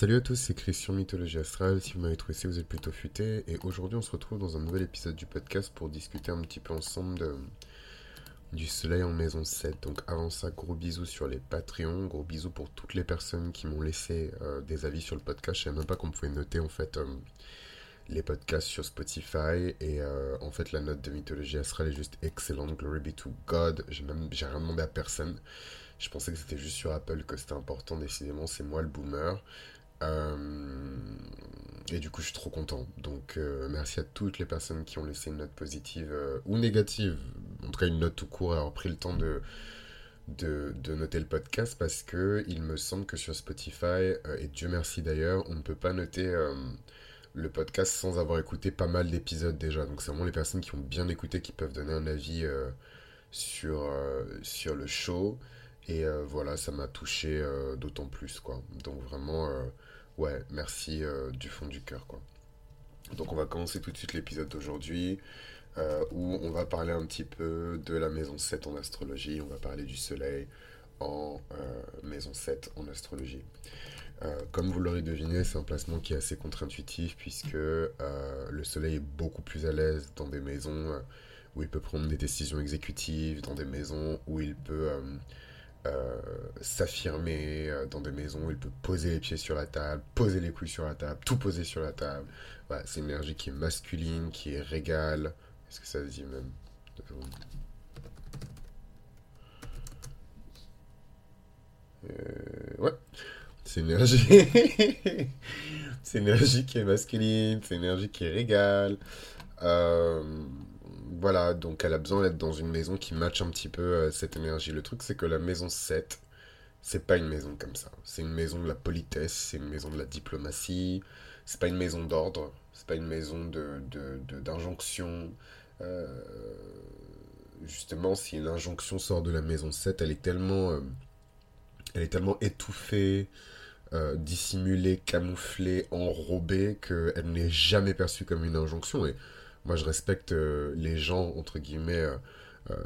Salut à tous, c'est Christian Mythologie Astrale. Si vous m'avez trouvé, vous êtes plutôt futé. Et aujourd'hui, on se retrouve dans un nouvel épisode du podcast pour discuter un petit peu ensemble du soleil en maison 7. Donc, avant ça, gros bisous sur les Patreons. Gros bisous pour toutes les personnes qui m'ont laissé euh, des avis sur le podcast. Je savais même pas qu'on pouvait noter en fait euh, les podcasts sur Spotify. Et euh, en fait, la note de Mythologie Astrale est juste excellente. Glory be to God. J'ai même j'ai rien demandé à personne. Je pensais que c'était juste sur Apple que c'était important. Décidément, c'est moi le boomer. Euh, et du coup, je suis trop content. Donc, euh, merci à toutes les personnes qui ont laissé une note positive euh, ou négative. En tout cas, une note tout court, avoir pris le temps de, de, noter le podcast parce que il me semble que sur Spotify, et Dieu merci d'ailleurs, on ne peut pas noter le podcast sans avoir écouté pas mal d'épisodes déjà. Donc, c'est vraiment les personnes qui ont bien écouté qui peuvent donner un avis sur, sur le show. Et voilà, ça m'a touché d'autant plus, quoi. Donc, vraiment ouais, merci euh, du fond du cœur, quoi. Donc on va commencer tout de suite l'épisode d'aujourd'hui, euh, où on va parler un petit peu de la maison 7 en astrologie, on va parler du soleil en euh, maison 7 en astrologie. comme vous l'aurez deviné, c'est un placement qui est assez contre-intuitif, puisque le soleil est beaucoup plus à l'aise dans des maisons où il peut prendre des décisions exécutives, dans des maisons où il peut euh, s'affirmer euh, dans des maisons il peut poser les pieds sur la table, poser les couilles sur la table, tout poser sur la table. Voilà, c'est une énergie qui est masculine, qui est régale. Est-ce que ça se dit même? Euh, Ouais, c'est une énergie. c'est qui est masculine, c'est une énergie qui est régale. Voilà, donc elle a besoin d'être dans une maison qui matche un petit peu euh, cette énergie. Le truc, c'est que la maison 7, c'est pas une maison comme ça. C'est une maison de la politesse, c'est une maison de la diplomatie, c'est pas une maison d'ordre, c'est pas une maison de, d'injonction. Euh, justement, si une injonction sort de la maison 7, elle est tellement, euh, elle est tellement étouffée, dissimulée, camouflée, enrobée, qu'elle n'est jamais perçue comme une injonction. Et moi, je respecte euh, les gens, entre guillemets, euh, euh,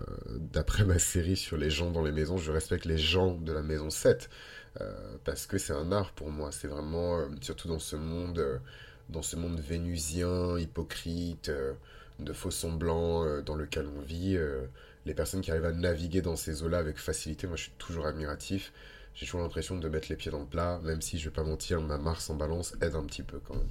d'après ma série sur les gens dans les maisons, je respecte les gens de la maison 7. parce que c'est un art pour moi. C'est vraiment, surtout dans ce monde, dans ce monde vénusien, hypocrite, de faux semblants dans lequel on vit, les personnes qui arrivent à naviguer dans ces eaux-là avec facilité, moi je suis toujours admiratif. J'ai toujours l'impression de mettre les pieds dans le plat, même si je vais pas mentir, ma Mars en balance aide un petit peu quand même.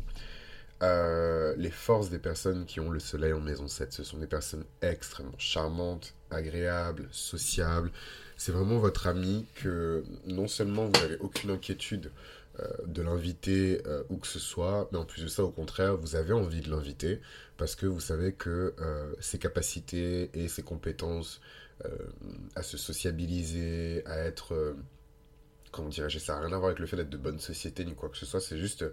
Euh, les forces des personnes qui ont le soleil en maison 7, ce sont des personnes extrêmement charmantes, agréables, sociables. C'est vraiment votre ami que non seulement vous n'avez aucune inquiétude euh, de l'inviter euh, où que ce soit, mais en plus de ça, au contraire, vous avez envie de l'inviter parce que vous savez que ses capacités et ses compétences à se sociabiliser, à être... comment dirais-je Ça n'a rien à voir avec le fait d'être de bonne société ni quoi que ce soit, c'est juste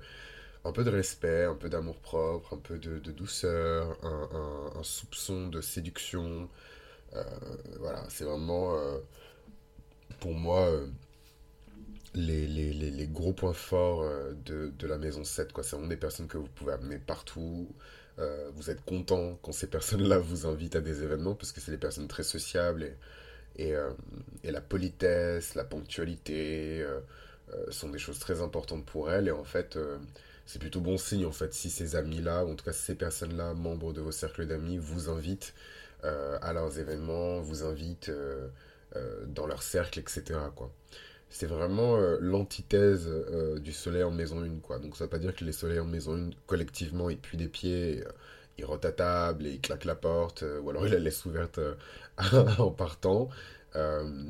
un peu de respect, un peu d'amour propre, un peu de, douceur, un, soupçon de séduction. Euh, voilà, c'est vraiment euh, pour moi euh, les, gros points forts de, la maison 7. C'est vraiment des personnes que vous pouvez amener partout. vous êtes content quand ces personnes-là vous invitent à des événements parce que c'est des personnes très sociables et, et, et la politesse, la ponctualité sont des choses très importantes pour elles. Et en fait, c'est plutôt bon signe en fait si ces amis-là, ou en tout cas ces personnes-là, membres de vos cercles d'amis, vous invitent euh, à leurs événements, vous invitent euh, euh, dans leur cercle, etc. Quoi. C'est vraiment l'antithèse du soleil en maison 1. Quoi. Donc ça veut pas dire que les soleils en maison 1, collectivement, ils puent des pieds, ils rotent à table et ils claquent la porte, ou alors ils la laissent ouverte en partant.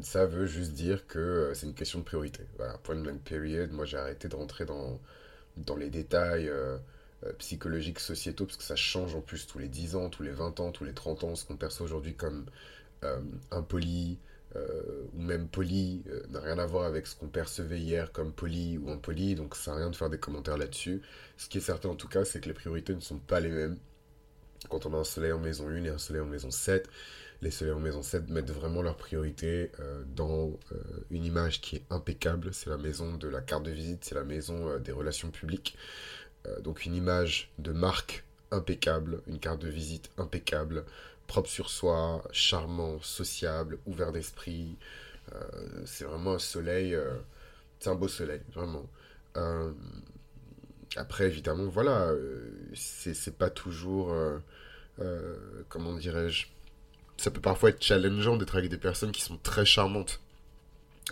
ça veut juste dire que c'est une question de priorité. Voilà, point blank period, moi j'ai arrêté de rentrer dans dans les détails euh, euh, psychologiques, sociétaux, parce que ça change en plus tous les 10 ans, tous les 20 ans, tous les 30 ans, ce qu'on perçoit aujourd'hui comme euh, impoli ou même poli n'a rien à voir avec ce qu'on percevait hier comme poli ou impoli, donc ça n'a rien de faire des commentaires là-dessus. Ce qui est certain en tout cas, c'est que les priorités ne sont pas les mêmes. Quand on a un soleil en maison 1 et un soleil en maison 7, les soleils en maison 7 mettent vraiment leur priorité euh, dans euh, une image qui est impeccable. C'est la maison de la carte de visite, c'est la maison euh, des relations publiques. donc une image de marque impeccable, une carte de visite impeccable, propre sur soi, charmant, sociable, ouvert d'esprit. c'est vraiment un soleil, c'est un beau soleil, vraiment. Après, évidemment, voilà, c'est pas toujours. comment dirais-je Ça peut parfois être challengeant d'être avec des personnes qui sont très charmantes.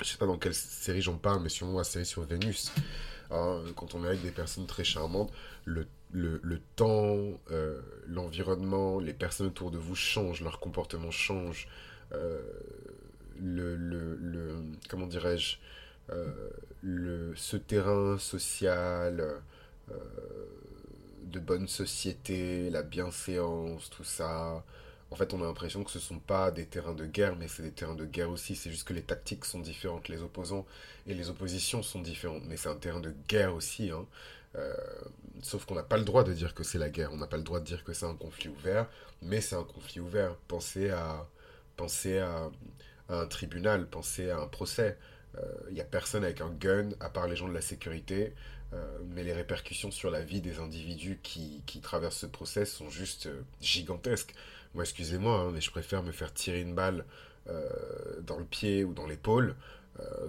Je sais pas dans quelle série j'en parle, mais sûrement la série sur Vénus. Hein, quand on est avec des personnes très charmantes, le, le, le temps, l'environnement, les personnes autour de vous changent, leur comportement change. le, le, le, comment dirais-je euh, le, ce terrain social, euh, de bonne société, la bienséance, tout ça. En fait, on a l'impression que ce ne sont pas des terrains de guerre, mais c'est des terrains de guerre aussi. C'est juste que les tactiques sont différentes, les opposants et les oppositions sont différentes. Mais c'est un terrain de guerre aussi. Hein. Euh, sauf qu'on n'a pas le droit de dire que c'est la guerre. On n'a pas le droit de dire que c'est un conflit ouvert, mais c'est un conflit ouvert. Pensez à, pensez à un tribunal, pensez à un procès. Il euh, n'y a personne avec un gun à part les gens de la sécurité. Euh, mais les répercussions sur la vie des individus qui, traversent ce process sont juste euh, gigantesques. Moi, excusez-moi, hein, mais je préfère me faire tirer une balle dans le pied ou dans l'épaule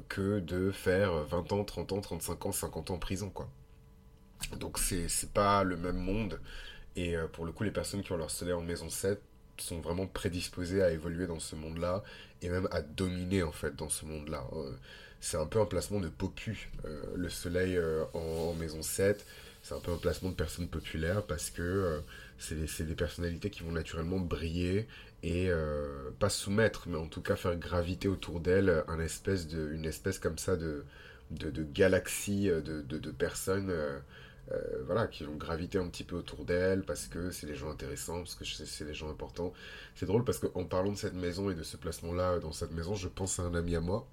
que de faire 20 ans, 30 ans, 35 ans, 50 ans en prison, quoi. Donc, c'est pas le même monde. Et pour le coup, les personnes qui ont leur soleil en maison 7 sont vraiment prédisposées à évoluer dans ce monde-là et même à dominer, en fait, dans ce monde-là. C'est un peu un placement de popu. Euh, le soleil euh, en, maison 7, c'est un peu un placement de personnes populaires parce que euh, c'est des, personnalités qui vont naturellement briller et pas soumettre, mais en tout cas faire graviter autour d'elles un de, une espèce comme ça de, de, de galaxie de, de, personnes. voilà, qui vont graviter un petit peu autour d'elles parce que c'est des gens intéressants, parce que c'est des gens importants. C'est drôle parce qu'en parlant de cette maison et de ce placement-là dans cette maison, je pense à un ami à moi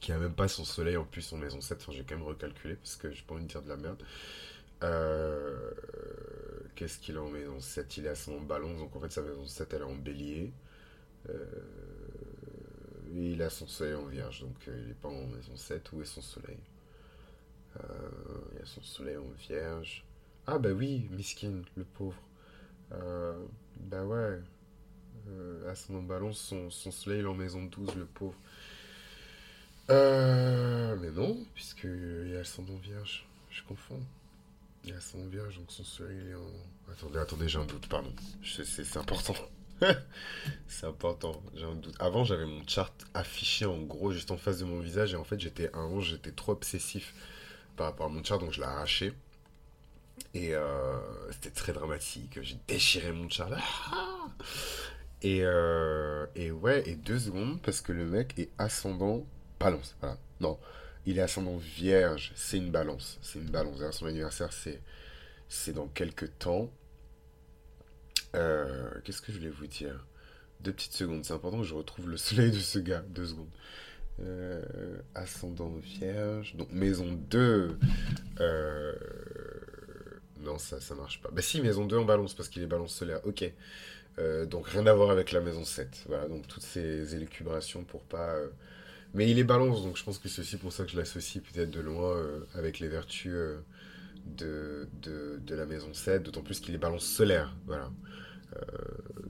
qui a même pas son soleil en plus en maison 7. Enfin, j'ai quand même recalculé parce que j'ai pas envie de dire de la merde. Euh, qu'est-ce qu'il a en maison 7 Il est à son ballon, donc en fait sa maison 7 elle est en bélier. Euh, il a son soleil en vierge, donc euh, il est pas en maison 7. Où est son soleil? Il a son soleil en vierge. Ah bah oui, miskin, le pauvre. bah ouais. à son son, son soleil est en maison 12, le pauvre. Euh, mais non, puisqu'il y a ascendant vierge. Je confonds. Il y a ascendant vierge, donc son soleil est en. Attendez, attendez, j'ai un doute, pardon. C'est important. c'est important, j'ai un doute. Avant, j'avais mon chart affiché en gros juste en face de mon visage et en fait, j'étais un j'étais trop obsessif par rapport à mon chart, donc je l'ai arraché. Et euh, c'était très dramatique. J'ai déchiré mon chart. et, euh, et ouais, et deux secondes parce que le mec est ascendant balance, voilà. Non, il est ascendant vierge, c'est une balance. C'est une balance. son anniversaire, c'est, c'est dans quelques temps. Euh, qu'est-ce que je voulais vous dire? Deux petites secondes, c'est important que je retrouve le soleil de ce gars. Deux secondes. Euh, ascendant vierge. Donc maison 2. Euh, non, ça, ça marche pas. Bah si, maison 2 en balance, parce qu'il est balance solaire. Ok. donc rien à voir avec la maison 7. Voilà, donc toutes ces élucubrations pour pas mais il est balance, donc je pense que c'est aussi pour ça que je l'associe peut-être de loin euh, avec les vertus euh, de, de, la maison 7, d'autant plus qu'il est balance solaire. Voilà. Euh,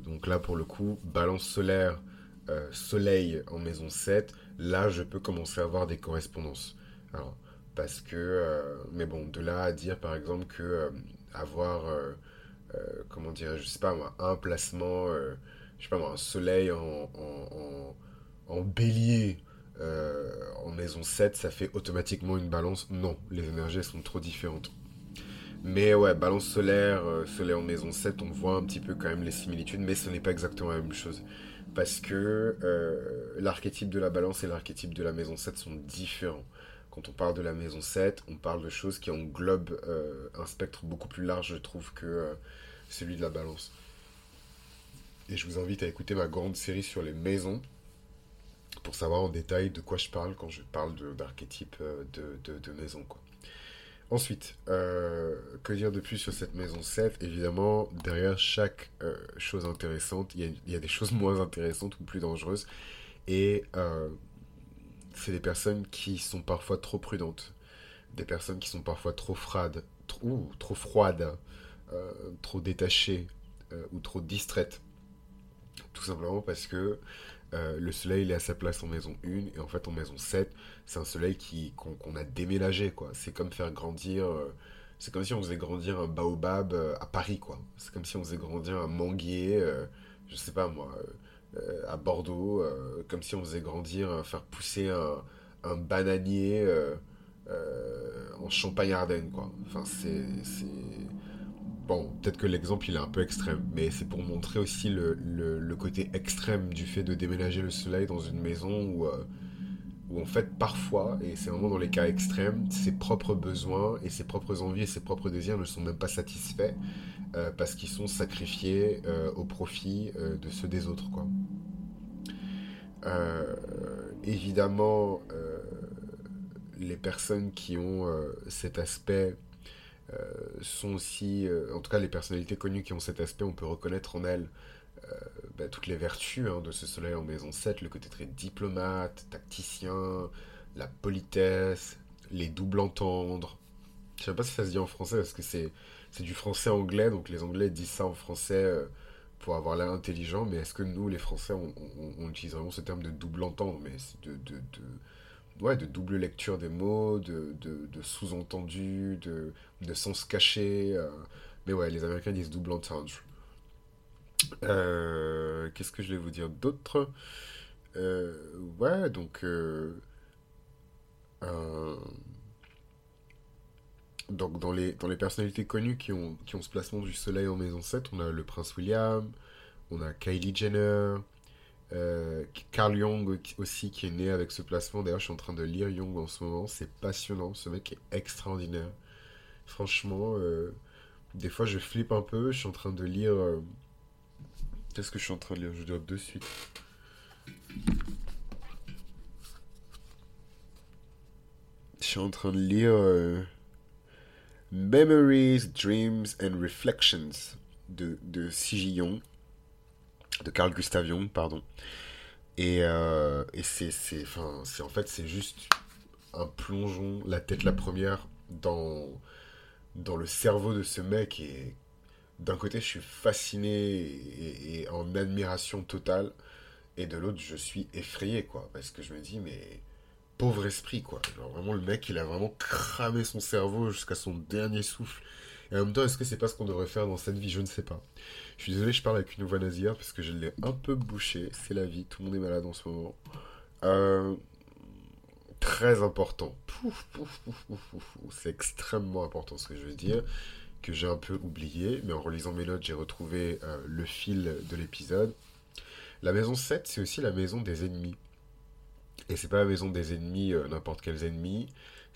donc là, pour le coup, balance solaire, soleil en maison 7, là, je peux commencer à avoir des correspondances. Alors, parce que, mais bon, de là à dire par exemple que avoir, comment dire, je sais pas moi, un placement, je sais pas moi, un soleil en, en, en bélier euh, en maison 7, ça fait automatiquement une balance. Non, les énergies sont trop différentes. Mais ouais, balance solaire, euh, soleil en maison 7, on voit un petit peu quand même les similitudes, mais ce n'est pas exactement la même chose. Parce que euh, l'archétype de la balance et l'archétype de la maison 7 sont différents. Quand on parle de la maison 7, on parle de choses qui englobent un spectre beaucoup plus large, je trouve, que celui de la balance. Et je vous invite à écouter ma grande série sur les maisons, pour savoir en détail de quoi je parle quand je parle d'archétype euh, de, de, maison. Quoi. Ensuite, euh, que dire de plus sur cette maison 7 Évidemment, derrière chaque euh, chose intéressante, il y, a, des choses moins intéressantes ou plus dangereuses. Et c'est des personnes qui sont parfois trop prudentes, des personnes qui sont parfois trop froides, trop, trop froides, trop détachées ou trop distraites. Tout simplement parce que euh, le soleil il est à sa place en maison 1 et en fait en maison 7 c'est un soleil qui qu'on a déménagé quoi c'est comme faire grandir euh, c'est comme si on faisait grandir un baobab à Paris, quoi. C'est comme si on faisait grandir un manguier, je sais pas moi, à Bordeaux, comme si on faisait grandir, faire pousser un, bananier en Champagne-Ardenne, quoi. Enfin, c'est Bon, peut-être que l'exemple il est un peu extrême, mais c'est pour montrer aussi le, le, côté extrême du fait de déménager le soleil dans une maison où, euh, où en fait parfois, et c'est vraiment dans les cas extrêmes, ses propres besoins et ses propres envies et ses propres désirs ne sont même pas satisfaits euh, parce qu'ils sont sacrifiés euh, au profit de ceux des autres. Quoi. évidemment, les personnes qui ont cet aspect sont aussi, euh, en tout cas les personnalités connues qui ont cet aspect, on peut reconnaître en elles euh, bah, toutes les vertus hein, de ce soleil en maison 7, le côté très diplomate, tacticien, la politesse, les doubles entendre. Je sais pas si ça se dit en français parce que c'est du français anglais, donc les anglais disent ça en français pour avoir l'air intelligent, mais est-ce que nous, les français, on, on, utilise vraiment ce terme de double entendre, mais de, ouais, de double lecture des mots, de, de, sous-entendus, de, de sens caché. Euh. mais ouais, les Américains disent double entendre. Euh, Qu'est-ce que je vais vous dire d'autre? Euh, Ouais, donc. Donc dans les, dans les personnalités connues qui ont, qui ont ce placement du soleil en maison 7, on a le prince William, on a Kylie Jenner, euh, Carl Jung aussi qui est né avec ce placement. D'ailleurs, je suis en train de lire Jung en ce moment. C'est passionnant. Ce mec est extraordinaire. Franchement, euh, des fois, je flippe un peu. Je suis en train de lire. Euh, qu'est-ce que je suis en train de lire? Je dois de suite. Je suis en train de lire Memories, Dreams and Reflections de, de de Carl Gustav Jung, pardon. Et, euh, et c'est, c'est, c'est, en fait, c'est juste un plongeon, la tête la première, dans, dans le cerveau de ce mec. Et d'un côté, je suis fasciné et, en admiration totale. Et de l'autre, je suis effrayé, quoi. Parce que je me dis, mais pauvre esprit, quoi. Vraiment, le mec, il a vraiment cramé son cerveau jusqu'à son dernier souffle. Et en même temps, est-ce que c'est pas ce qu'on devrait faire dans cette vie? Je ne sais pas. Je suis désolé, je parle avec une voix nasillarde parce que je l'ai un peu bouché. C'est la vie, tout le monde est malade en ce moment. Euh, très important. C'est extrêmement important ce que je veux dire, que j'ai un peu oublié, mais en relisant mes notes, j'ai retrouvé euh, le fil de l'épisode. La maison 7, c'est aussi la maison des ennemis. Et c'est pas la maison des ennemis, euh, n'importe quels ennemis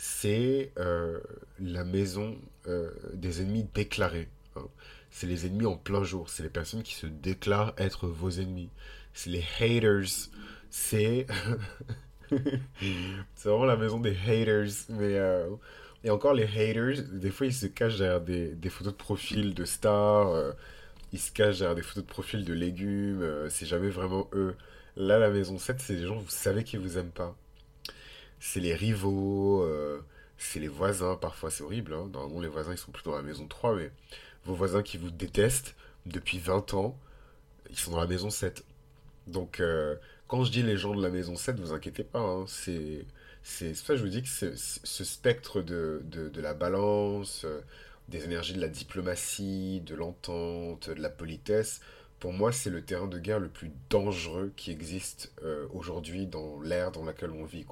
c'est euh, la maison euh, des ennemis déclarés. Hein. C'est les ennemis en plein jour. C'est les personnes qui se déclarent être vos ennemis. C'est les haters. C'est. c'est vraiment la maison des haters. Mais. Et encore, les haters, des fois, ils se cachent derrière des, des photos de profil de stars. ils se cachent derrière des photos de profil de légumes. c'est jamais vraiment eux. Là, la maison 7, c'est des gens, vous savez qu'ils vous aiment pas c'est les rivaux, euh, c'est les voisins, parfois c'est horrible, hein. normalement les voisins ils sont plutôt dans la maison 3, mais vos voisins qui vous détestent depuis 20 ans, ils sont dans la maison 7. Donc euh, quand je dis les gens de la maison 7, vous inquiétez pas, hein. c'est c'est ça je vous dis que ce spectre de, de, la balance, euh, des énergies de la diplomatie, de l'entente, de la politesse, pour moi, c'est le terrain de guerre le plus dangereux qui existe aujourd'hui dans l'ère dans laquelle on vit.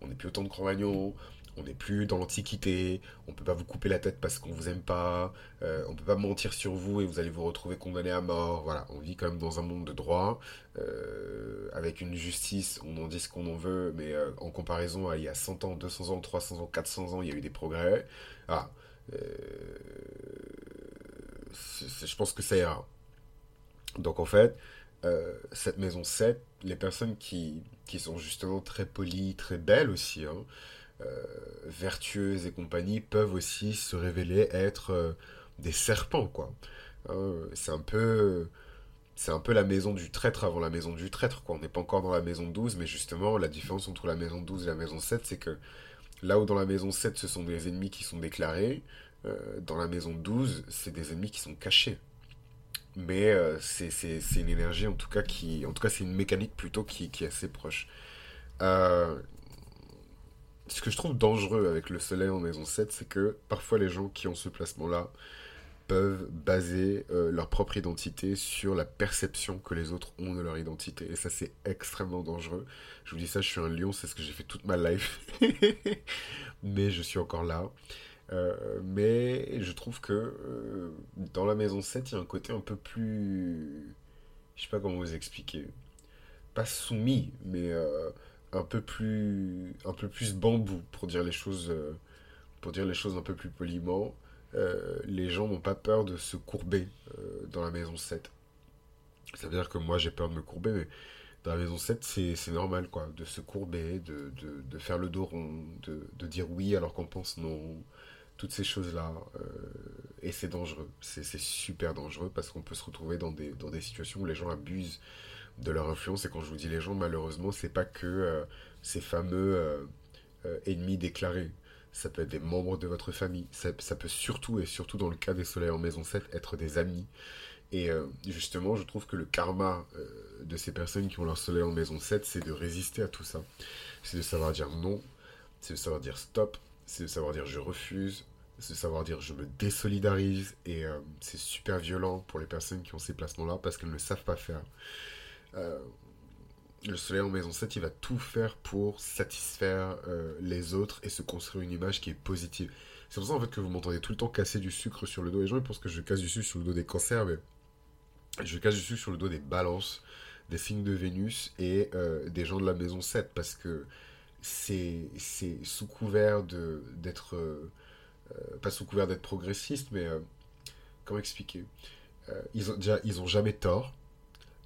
On n'est plus au temps de Cro-Magnon, on n'est plus dans l'Antiquité, on peut pas vous couper la tête parce qu'on vous aime pas, euh, on peut pas mentir sur vous et vous allez vous retrouver condamné à mort. Voilà, on vit quand même dans un monde de droit, euh, avec une justice, on en dit ce qu'on en veut, mais euh, en comparaison à il y a 100 ans, 200 ans, 300 ans, 400 ans, il y a eu des progrès. Ah, je pense que ça ira. Donc en fait, cette maison 7, les personnes qui, qui sont justement très polies, très belles aussi, hein, euh, vertueuses et compagnie, peuvent aussi se révéler être euh, des serpents, quoi. Hein, c'est un peu... C'est un peu la maison du traître avant la maison du traître, quoi. On n'est pas encore dans la maison 12, mais justement, la différence entre la maison 12 et la maison 7, c'est que là où dans la maison 7, ce sont des ennemis qui sont déclarés, euh, dans la maison 12, c'est des ennemis qui sont cachés mais euh, c'est une énergie en tout cas qui en tout cas c'est une mécanique plutôt qui, qui est assez proche euh, ce que je trouve dangereux avec le soleil en maison 7, c'est que parfois les gens qui ont ce placement-là peuvent baser euh, leur propre identité sur la perception que les autres ont de leur identité. Et ça, c'est extrêmement dangereux. Je vous dis ça, je suis un lion, c'est ce que j'ai fait toute ma life. mais je suis encore là. Euh, mais je trouve que euh, dans la maison 7, il y a un côté un peu plus... Je sais pas comment vous expliquer. Pas soumis, mais un peu plus un peu plus bambou pour dire les choses pour dire les choses un peu plus poliment euh, les gens n'ont pas peur de se courber euh, dans la maison 7 ça veut dire que moi j'ai peur de me courber mais dans la maison 7 c'est normal quoi de se courber de, de, de faire le dos rond de, de dire oui alors qu'on pense non toutes ces choses là euh, et c'est dangereux c'est super dangereux parce qu'on peut se retrouver dans des, dans des situations où les gens abusent de leur influence. Et quand je vous dis les gens, malheureusement, c'est pas que euh, ces fameux euh, ennemis déclarés. Ça peut être des membres de votre famille. Ça, peut surtout, et surtout dans le cas des soleils en maison 7, être des amis. Et justement, je trouve que le karma de ces personnes qui ont leur soleil en maison 7, c'est de résister à tout ça. C'est de savoir dire non, c'est de savoir dire stop, c'est de savoir dire je refuse, de savoir dire je me désolidarise. Et c'est super violent pour les personnes qui ont ces placements-là parce qu'elles ne savent pas faire. Euh, le soleil en maison 7, il va tout faire pour satisfaire euh, les autres et se construire une image qui est positive. C'est pour ça en fait que vous m'entendez tout le temps casser du sucre sur le dos. Les gens ils pensent que je casse du sucre sur le dos des cancers, mais je casse du sucre sur le dos des balances, des signes de Vénus et euh, des gens de la maison 7 parce que c'est sous couvert d'être pas sous couvert d'être progressiste, mais comment expliquer? Ils ont déjà ils ont jamais tort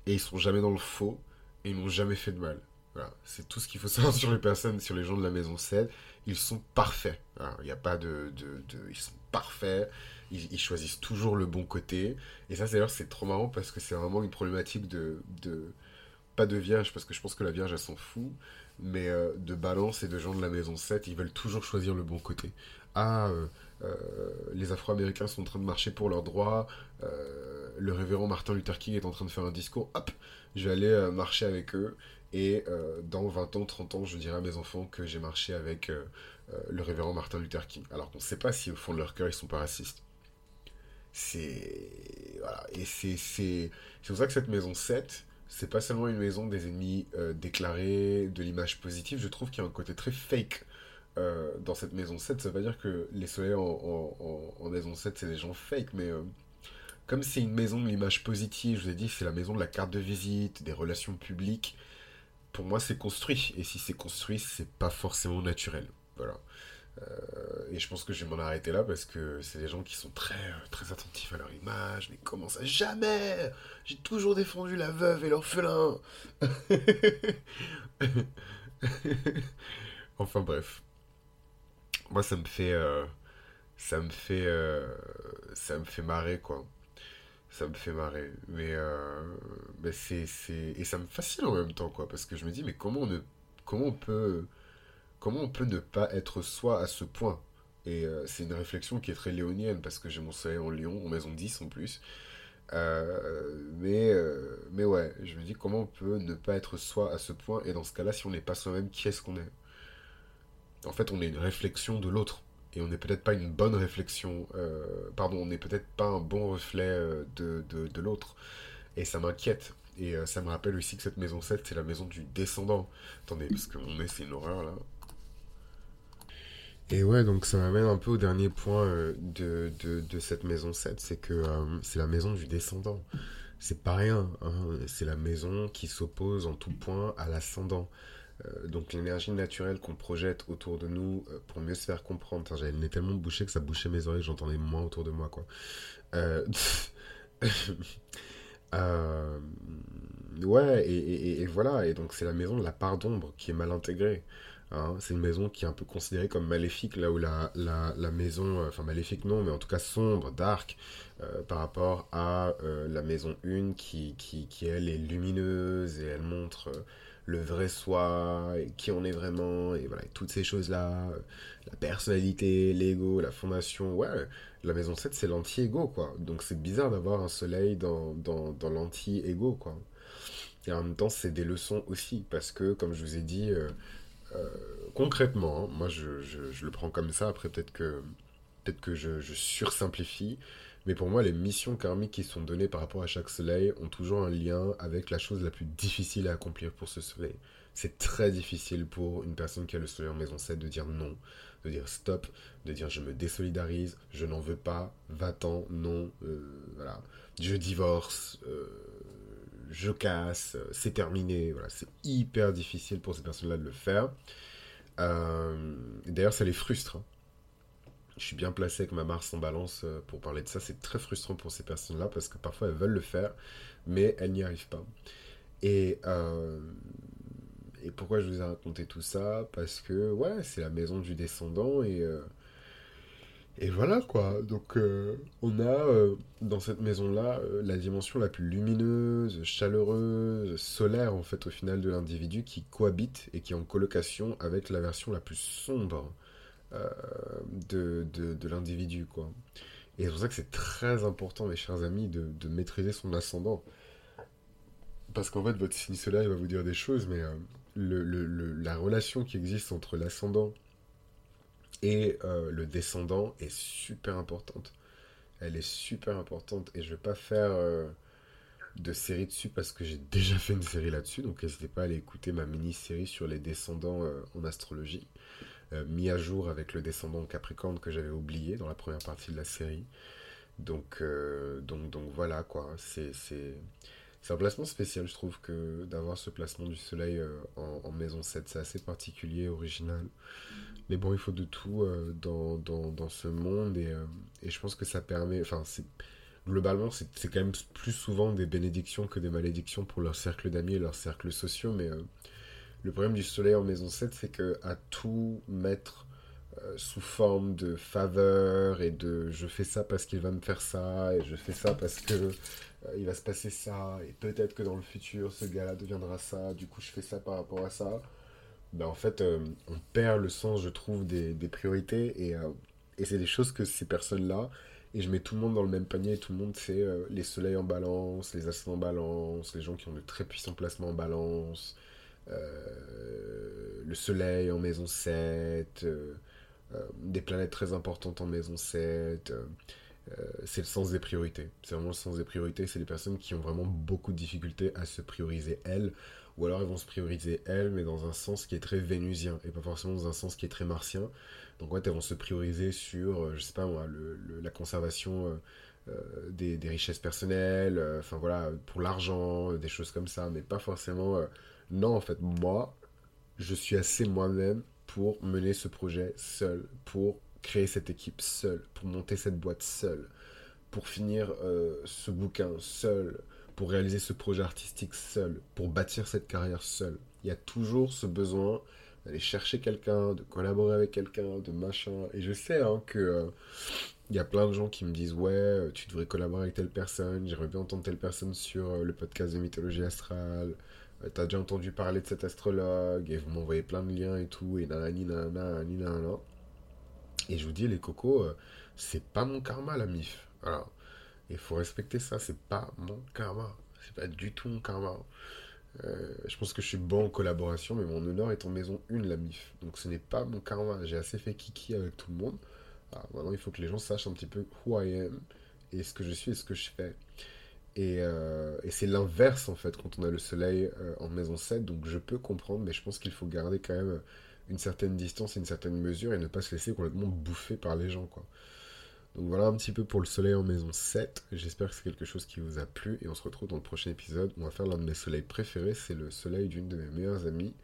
et ils sont jamais dans le faux et ils n'ont jamais fait de mal. Voilà, c'est tout ce qu'il faut savoir sur les personnes, sur les gens de la maison 7. Ils sont parfaits. Il n'y a pas de, de, de, Ils sont parfaits. Ils, choisissent toujours le bon côté. Et ça, d'ailleurs, c'est trop marrant parce que c'est vraiment une problématique de, de. Pas de vierge, parce que je pense que la vierge, elle s'en fout. Mais euh, de balance et de gens de la maison 7, ils veulent toujours choisir le bon côté. Ah, euh, euh, les Afro-Américains sont en train de marcher pour leurs droits, euh, le révérend Martin Luther King est en train de faire un discours, hop, je vais aller marcher avec eux, et dans 20 ans, 30 ans, je dirai à mes enfants que j'ai marché avec le révérend Martin Luther King. Alors qu'on ne sait pas si au fond de leur cœur, ils sont pas racistes. C'est... Voilà, et c'est... C'est pour ça que cette maison 7, c'est pas seulement une maison des ennemis déclarés, de l'image positive, je trouve qu'il y a un côté très fake euh, dans cette maison 7, ça veut dire que les soleils en, maison 7, c'est des gens fake, mais euh, comme c'est une maison de l'image positive, je vous ai dit, c'est la maison de la carte de visite, des relations publiques, pour moi, c'est construit. Et si c'est construit, c'est pas forcément naturel. Voilà. Euh, et je pense que je vais m'en arrêter là parce que c'est des gens qui sont très, très attentifs à leur image. Mais comment ça? Jamais J'ai toujours défendu la veuve et l'orphelin Enfin bref moi ça me fait euh, ça me fait euh, ça me fait marrer quoi. Ça me fait marrer. Mais euh, mais c'est et ça me fascine en même temps quoi parce que je me dis mais comment on ne comment on peut comment on peut ne pas être soi à ce point? Et c'est une réflexion qui est très léonienne parce que j'ai mon soleil en Lyon en maison 10 en plus. Mais mais ouais je me dis comment on peut ne pas être soi à ce point? Et dans ce cas là si on n'est pas soi-même qui est-ce qu'on est? En fait, on est une réflexion de l'autre. Et on n'est peut-être pas une bonne réflexion, euh, pardon, on n'est peut-être pas un bon reflet euh, de, l'autre. Et ça m'inquiète. Et euh, ça me rappelle aussi que cette maison 7, c'est la maison du descendant. Attendez, parce que mon nez, c'est une horreur là. Et ouais, donc ça m'amène un peu au dernier point de, cette maison 7, c'est que c'est la maison du descendant. C'est pas rien, hein. c'est la maison qui s'oppose en tout point à l'ascendant. Euh, donc l'énergie naturelle qu'on projette autour de nous euh, pour mieux se faire comprendre. J'avais le nez tellement bouché que ça bouchait mes oreilles, j'entendais moins autour de moi, quoi. Euh, ouais, et, voilà, et donc c'est la maison de la part d'ombre qui est mal intégrée. Hein. C'est une maison qui est un peu considérée comme maléfique, là où la, la, maison, enfin maléfique non, mais en tout cas sombre, dark, par rapport à la maison 1 qui, qui, qui, elle, est lumineuse et elle montre le vrai soi, qui on est vraiment, et voilà, toutes ces choses-là, la personnalité, l'ego, la fondation, ouais, la maison 7, c'est l'anti-ego, quoi. Donc c'est bizarre d'avoir un soleil dans, dans, dans l'anti-ego, quoi. Et en même temps, c'est des leçons aussi, parce que, comme je vous ai dit, euh, concrètement, hein, moi je, je, le prends comme ça, après peut-être que, peut que je, je sursimplifie, mais pour moi, les missions karmiques qui sont données par rapport à chaque soleil ont toujours un lien avec la chose la plus difficile à accomplir pour ce soleil. C'est très difficile pour une personne qui a le soleil en maison 7 de dire non, de dire stop, de dire je me désolidarise, je n'en veux pas, va-t'en, non, euh, voilà, je divorce, euh, je casse, euh, c'est terminé. Voilà, c'est hyper difficile pour ces personnes-là de le faire. D'ailleurs, ça les frustre. Hein je suis bien placé avec ma Mars en balance euh, pour parler de ça. C'est très frustrant pour ces personnes-là parce que parfois elles veulent le faire, mais elles n'y arrivent pas. Et, euh, pourquoi je vous ai raconté tout ça? Parce que, ouais, c'est la maison du descendant et. Euh, et voilà quoi, donc on a dans cette maison-là la dimension la plus lumineuse, chaleureuse, solaire en fait au final de l'individu qui cohabite et qui est en colocation avec la version la plus sombre euh, de, de, l'individu, quoi. Et c'est pour ça que c'est très important, mes chers amis, de, de maîtriser son ascendant. Parce qu'en fait, votre signe solaire, il va vous dire des choses, mais euh, le, le, la relation qui existe entre l'ascendant et euh, le descendant est super importante. Elle est super importante. Et je vais pas faire de série dessus parce que j'ai déjà fait une série là-dessus. Donc n'hésitez pas à aller écouter ma mini-série sur les descendants en astrologie. Euh, mis à jour avec le descendant Capricorne que j'avais oublié dans la première partie de la série. Donc, euh, donc, donc voilà quoi, c'est un placement spécial, je trouve, que d'avoir ce placement du soleil euh, en, maison 7. C'est assez particulier, original. Mais bon, il faut de tout dans, dans, dans, ce monde et, et, je pense que ça permet. Enfin, globalement, c'est quand même plus souvent des bénédictions que des malédictions pour leur cercle d'amis et leurs cercles sociaux, mais le problème du soleil en maison 7, c'est que à tout mettre euh, sous forme de faveur et de je fais ça parce qu'il va me faire ça et je fais ça parce que euh, il va se passer ça et peut-être que dans le futur ce gars-là deviendra ça, du coup je fais ça par rapport à ça. Ben, en fait, euh, on perd le sens, je trouve, des, priorités et, et c'est des choses que ces personnes-là, et je mets tout le monde dans le même panier, tout le monde c'est les soleils en balance, les ascendants en balance, les gens qui ont de très puissants placements en balance, le Soleil en maison 7, euh, euh, des planètes très importantes en maison 7. c'est le sens des priorités. C'est vraiment le sens des priorités. C'est les personnes qui ont vraiment beaucoup de difficultés à se prioriser elles, ou alors elles vont se prioriser elles, mais dans un sens qui est très vénusien, et pas forcément dans un sens qui est très martien. Donc ouais, elles vont se prioriser sur, je sais pas moi, la conservation des, des, richesses personnelles, enfin voilà, pour l'argent, des choses comme ça, mais pas forcément non, en fait, moi, je suis assez moi-même pour mener ce projet seul, pour créer cette équipe seule, pour monter cette boîte seule, pour finir euh, ce bouquin seul, pour réaliser ce projet artistique seul, pour bâtir cette carrière seule. Il y a toujours ce besoin d'aller chercher quelqu'un, de collaborer avec quelqu'un, de machin. Et je sais hein, que euh, y a plein de gens qui me disent ouais, euh, tu devrais collaborer avec telle personne, j'aimerais bien entendre telle personne sur le podcast de mythologie astrale. Euh, t'as déjà entendu parler de cet astrologue et vous m'envoyez plein de liens et tout et nanani nanana nanana. Et je vous dis les cocos, euh, c'est pas mon karma la mif. Alors, il faut respecter ça, c'est pas mon karma. C'est pas du tout mon karma. Euh, je pense que je suis bon en collaboration, mais mon honneur est en maison 1, la MIF. Donc ce n'est pas mon karma. J'ai assez fait kiki avec tout le monde. Alors, maintenant, il faut que les gens sachent un petit peu who I am et ce que je suis et ce que je fais. Euh, et, c'est l'inverse en fait quand on a le soleil euh, en maison 7, donc je peux comprendre, mais je pense qu'il faut garder quand même une certaine distance, une certaine mesure et ne pas se laisser complètement bouffer par les gens quoi. Donc voilà un petit peu pour le soleil en maison 7, j'espère que c'est quelque chose qui vous a plu et on se retrouve dans le prochain épisode. On va faire l'un de mes soleils préférés, c'est le soleil d'une de mes meilleures amies,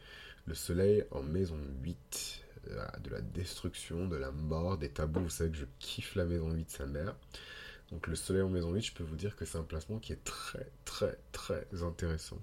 le soleil en maison 8, de la destruction, de la mort, des tabous, vous savez que je kiffe la maison 8 sa mère. Donc le soleil en maison 8, je peux vous dire que c'est un placement qui est très très très intéressant.